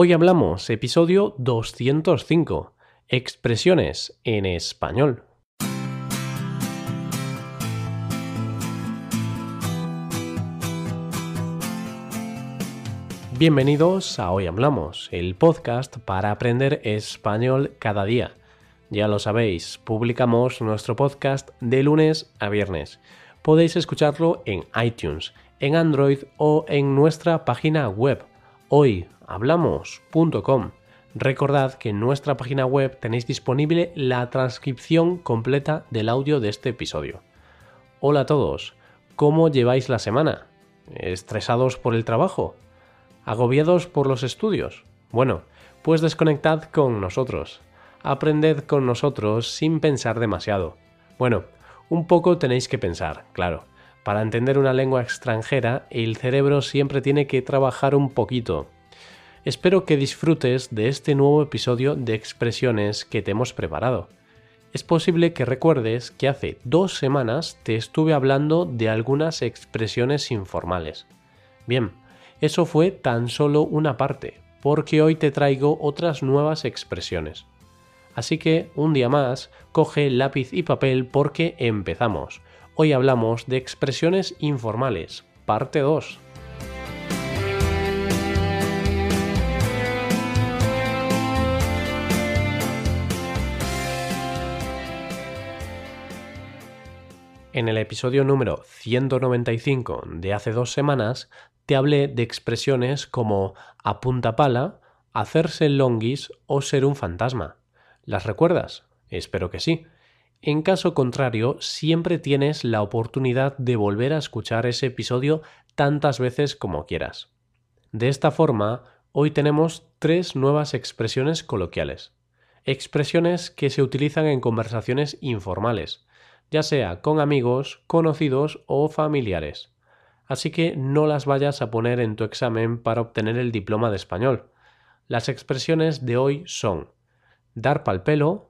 Hoy hablamos, episodio 205, expresiones en español. Bienvenidos a Hoy Hablamos, el podcast para aprender español cada día. Ya lo sabéis, publicamos nuestro podcast de lunes a viernes. Podéis escucharlo en iTunes, en Android o en nuestra página web hoyhablamos.com. Recordad que en nuestra página web tenéis disponible la transcripción completa del audio de este episodio. Hola a todos, ¿cómo lleváis la semana? ¿Estresados por el trabajo? ¿Agobiados por los estudios? Bueno, pues desconectad con nosotros. Aprended con nosotros sin pensar demasiado. Bueno, un poco tenéis que pensar, claro para entender una lengua extranjera, el cerebro siempre tiene que trabajar un poquito. Espero que disfrutes de este nuevo episodio de expresiones que te hemos preparado. Es posible que recuerdes que hace dos semanas te estuve hablando de algunas expresiones informales. Bien, eso fue tan solo una parte, porque hoy te traigo otras nuevas expresiones. Así que, un día más, coge lápiz y papel porque empezamos. Hoy hablamos de expresiones informales, parte 2. En el episodio número 195 de hace dos semanas te hablé de expresiones como a punta pala, hacerse el longuis o ser un fantasma. ¿Las recuerdas? Espero que sí. En caso contrario, siempre tienes la oportunidad de volver a escuchar ese episodio tantas veces como quieras. De esta forma, hoy tenemos tres nuevas expresiones coloquiales. Expresiones que se utilizan en conversaciones informales, ya sea con amigos, conocidos o familiares. Así que no las vayas a poner en tu examen para obtener el diploma de español. Las expresiones de hoy son dar pal pelo,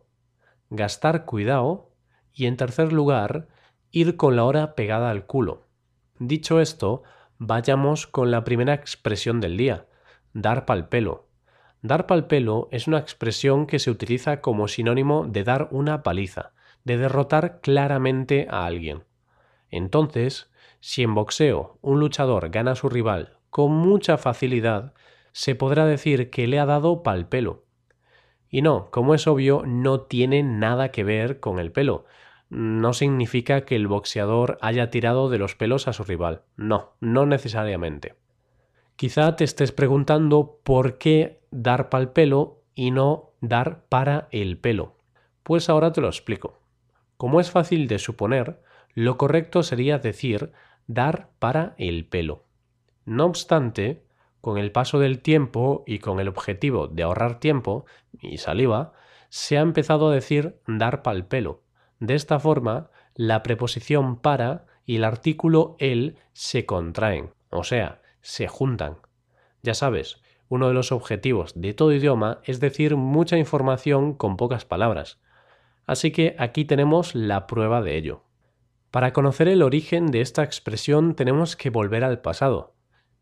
gastar cuidado y en tercer lugar, ir con la hora pegada al culo. Dicho esto, vayamos con la primera expresión del día, dar pal pelo. Dar pal pelo es una expresión que se utiliza como sinónimo de dar una paliza, de derrotar claramente a alguien. Entonces, si en boxeo un luchador gana a su rival con mucha facilidad, se podrá decir que le ha dado pal pelo. Y no, como es obvio, no tiene nada que ver con el pelo. No significa que el boxeador haya tirado de los pelos a su rival. No, no necesariamente. Quizá te estés preguntando por qué dar pal pelo y no dar para el pelo. Pues ahora te lo explico. Como es fácil de suponer, lo correcto sería decir dar para el pelo. No obstante, con el paso del tiempo y con el objetivo de ahorrar tiempo y saliva, se ha empezado a decir dar pal pelo. De esta forma, la preposición para y el artículo el se contraen, o sea, se juntan. Ya sabes, uno de los objetivos de todo idioma es decir mucha información con pocas palabras. Así que aquí tenemos la prueba de ello. Para conocer el origen de esta expresión tenemos que volver al pasado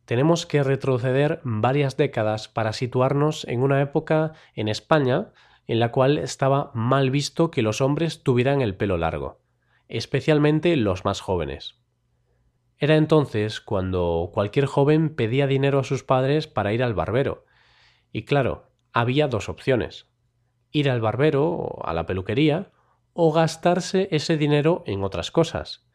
tenemos que retroceder varias décadas para situarnos en una época en España en la cual estaba mal visto que los hombres tuvieran el pelo largo, especialmente los más jóvenes. Era entonces cuando cualquier joven pedía dinero a sus padres para ir al barbero. Y claro, había dos opciones. Ir al barbero o a la peluquería o gastarse ese dinero en otras cosas.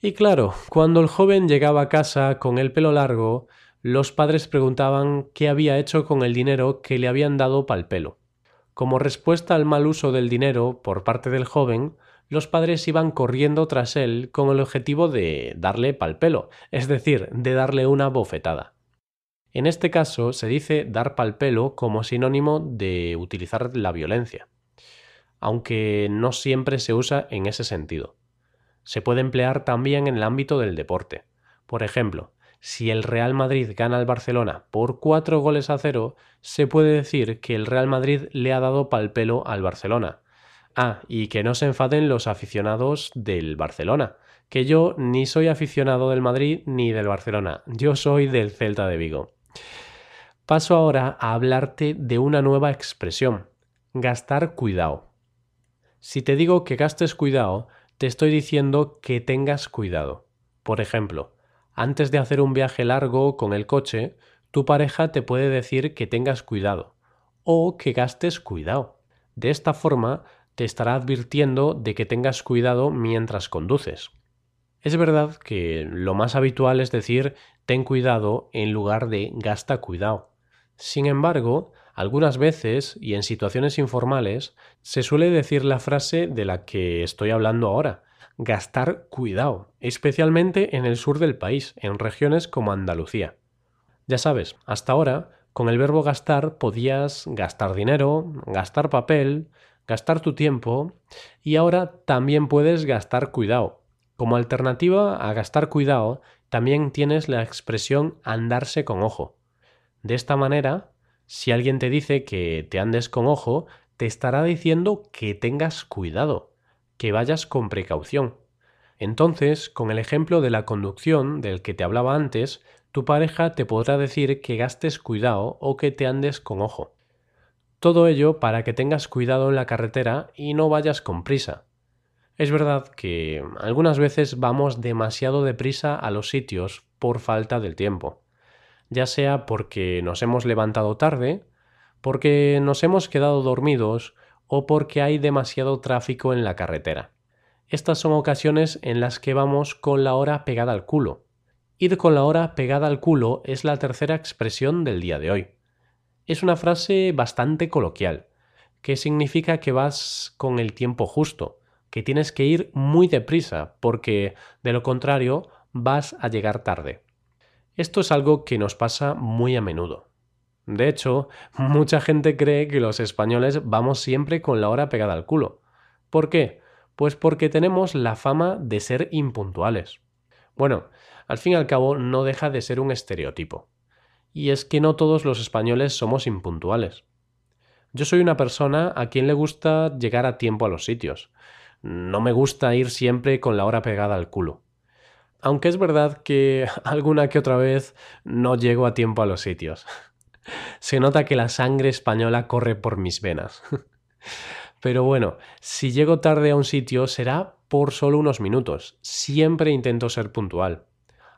Y claro, cuando el joven llegaba a casa con el pelo largo, los padres preguntaban qué había hecho con el dinero que le habían dado pal pelo. Como respuesta al mal uso del dinero por parte del joven, los padres iban corriendo tras él con el objetivo de darle pal pelo, es decir, de darle una bofetada. En este caso se dice dar pal pelo como sinónimo de utilizar la violencia, aunque no siempre se usa en ese sentido se puede emplear también en el ámbito del deporte. Por ejemplo, si el Real Madrid gana al Barcelona por cuatro goles a cero, se puede decir que el Real Madrid le ha dado pal pelo al Barcelona. Ah, y que no se enfaden los aficionados del Barcelona, que yo ni soy aficionado del Madrid ni del Barcelona, yo soy del Celta de Vigo. Paso ahora a hablarte de una nueva expresión, gastar cuidado. Si te digo que gastes cuidado, te estoy diciendo que tengas cuidado. Por ejemplo, antes de hacer un viaje largo con el coche, tu pareja te puede decir que tengas cuidado o que gastes cuidado. De esta forma, te estará advirtiendo de que tengas cuidado mientras conduces. Es verdad que lo más habitual es decir ten cuidado en lugar de gasta cuidado. Sin embargo, algunas veces y en situaciones informales se suele decir la frase de la que estoy hablando ahora, gastar cuidado, especialmente en el sur del país, en regiones como Andalucía. Ya sabes, hasta ahora, con el verbo gastar podías gastar dinero, gastar papel, gastar tu tiempo y ahora también puedes gastar cuidado, como alternativa a gastar cuidado, también tienes la expresión andarse con ojo. De esta manera, si alguien te dice que te andes con ojo, te estará diciendo que tengas cuidado, que vayas con precaución. Entonces, con el ejemplo de la conducción del que te hablaba antes, tu pareja te podrá decir que gastes cuidado o que te andes con ojo. Todo ello para que tengas cuidado en la carretera y no vayas con prisa. Es verdad que algunas veces vamos demasiado deprisa a los sitios por falta del tiempo, ya sea porque nos hemos levantado tarde, porque nos hemos quedado dormidos o porque hay demasiado tráfico en la carretera. Estas son ocasiones en las que vamos con la hora pegada al culo. Ir con la hora pegada al culo es la tercera expresión del día de hoy. Es una frase bastante coloquial, que significa que vas con el tiempo justo, que tienes que ir muy deprisa, porque de lo contrario vas a llegar tarde. Esto es algo que nos pasa muy a menudo. De hecho, mucha gente cree que los españoles vamos siempre con la hora pegada al culo. ¿Por qué? Pues porque tenemos la fama de ser impuntuales. Bueno, al fin y al cabo no deja de ser un estereotipo. Y es que no todos los españoles somos impuntuales. Yo soy una persona a quien le gusta llegar a tiempo a los sitios, no me gusta ir siempre con la hora pegada al culo. Aunque es verdad que alguna que otra vez no llego a tiempo a los sitios. Se nota que la sangre española corre por mis venas. Pero bueno, si llego tarde a un sitio será por solo unos minutos. Siempre intento ser puntual.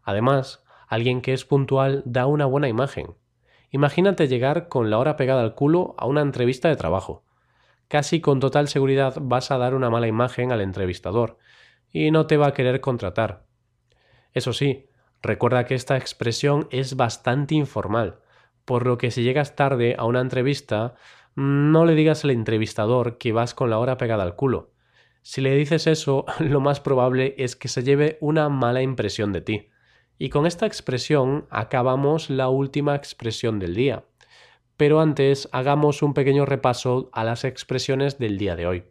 Además, alguien que es puntual da una buena imagen. Imagínate llegar con la hora pegada al culo a una entrevista de trabajo casi con total seguridad vas a dar una mala imagen al entrevistador y no te va a querer contratar. Eso sí, recuerda que esta expresión es bastante informal, por lo que si llegas tarde a una entrevista, no le digas al entrevistador que vas con la hora pegada al culo. Si le dices eso, lo más probable es que se lleve una mala impresión de ti. Y con esta expresión acabamos la última expresión del día, pero antes hagamos un pequeño repaso a las expresiones del día de hoy.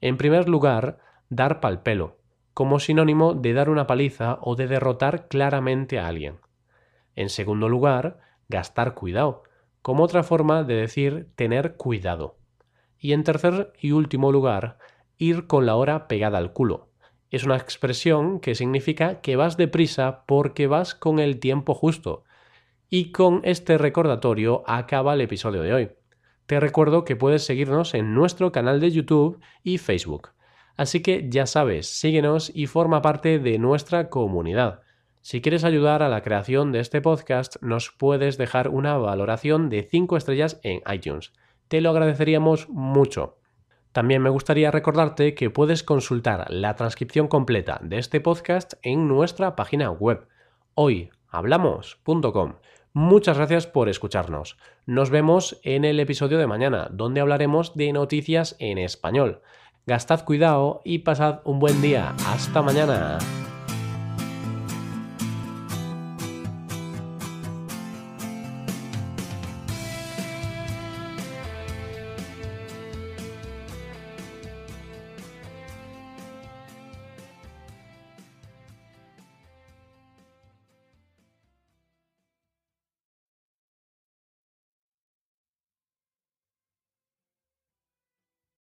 En primer lugar, dar pal pelo, como sinónimo de dar una paliza o de derrotar claramente a alguien. En segundo lugar, gastar cuidado, como otra forma de decir tener cuidado. Y en tercer y último lugar, ir con la hora pegada al culo. Es una expresión que significa que vas deprisa porque vas con el tiempo justo, y con este recordatorio acaba el episodio de hoy. Te recuerdo que puedes seguirnos en nuestro canal de YouTube y Facebook. Así que ya sabes, síguenos y forma parte de nuestra comunidad. Si quieres ayudar a la creación de este podcast, nos puedes dejar una valoración de 5 estrellas en iTunes. Te lo agradeceríamos mucho. También me gustaría recordarte que puedes consultar la transcripción completa de este podcast en nuestra página web hoyhablamos.com. Muchas gracias por escucharnos. Nos vemos en el episodio de mañana, donde hablaremos de noticias en español. Gastad cuidado y pasad un buen día. Hasta mañana.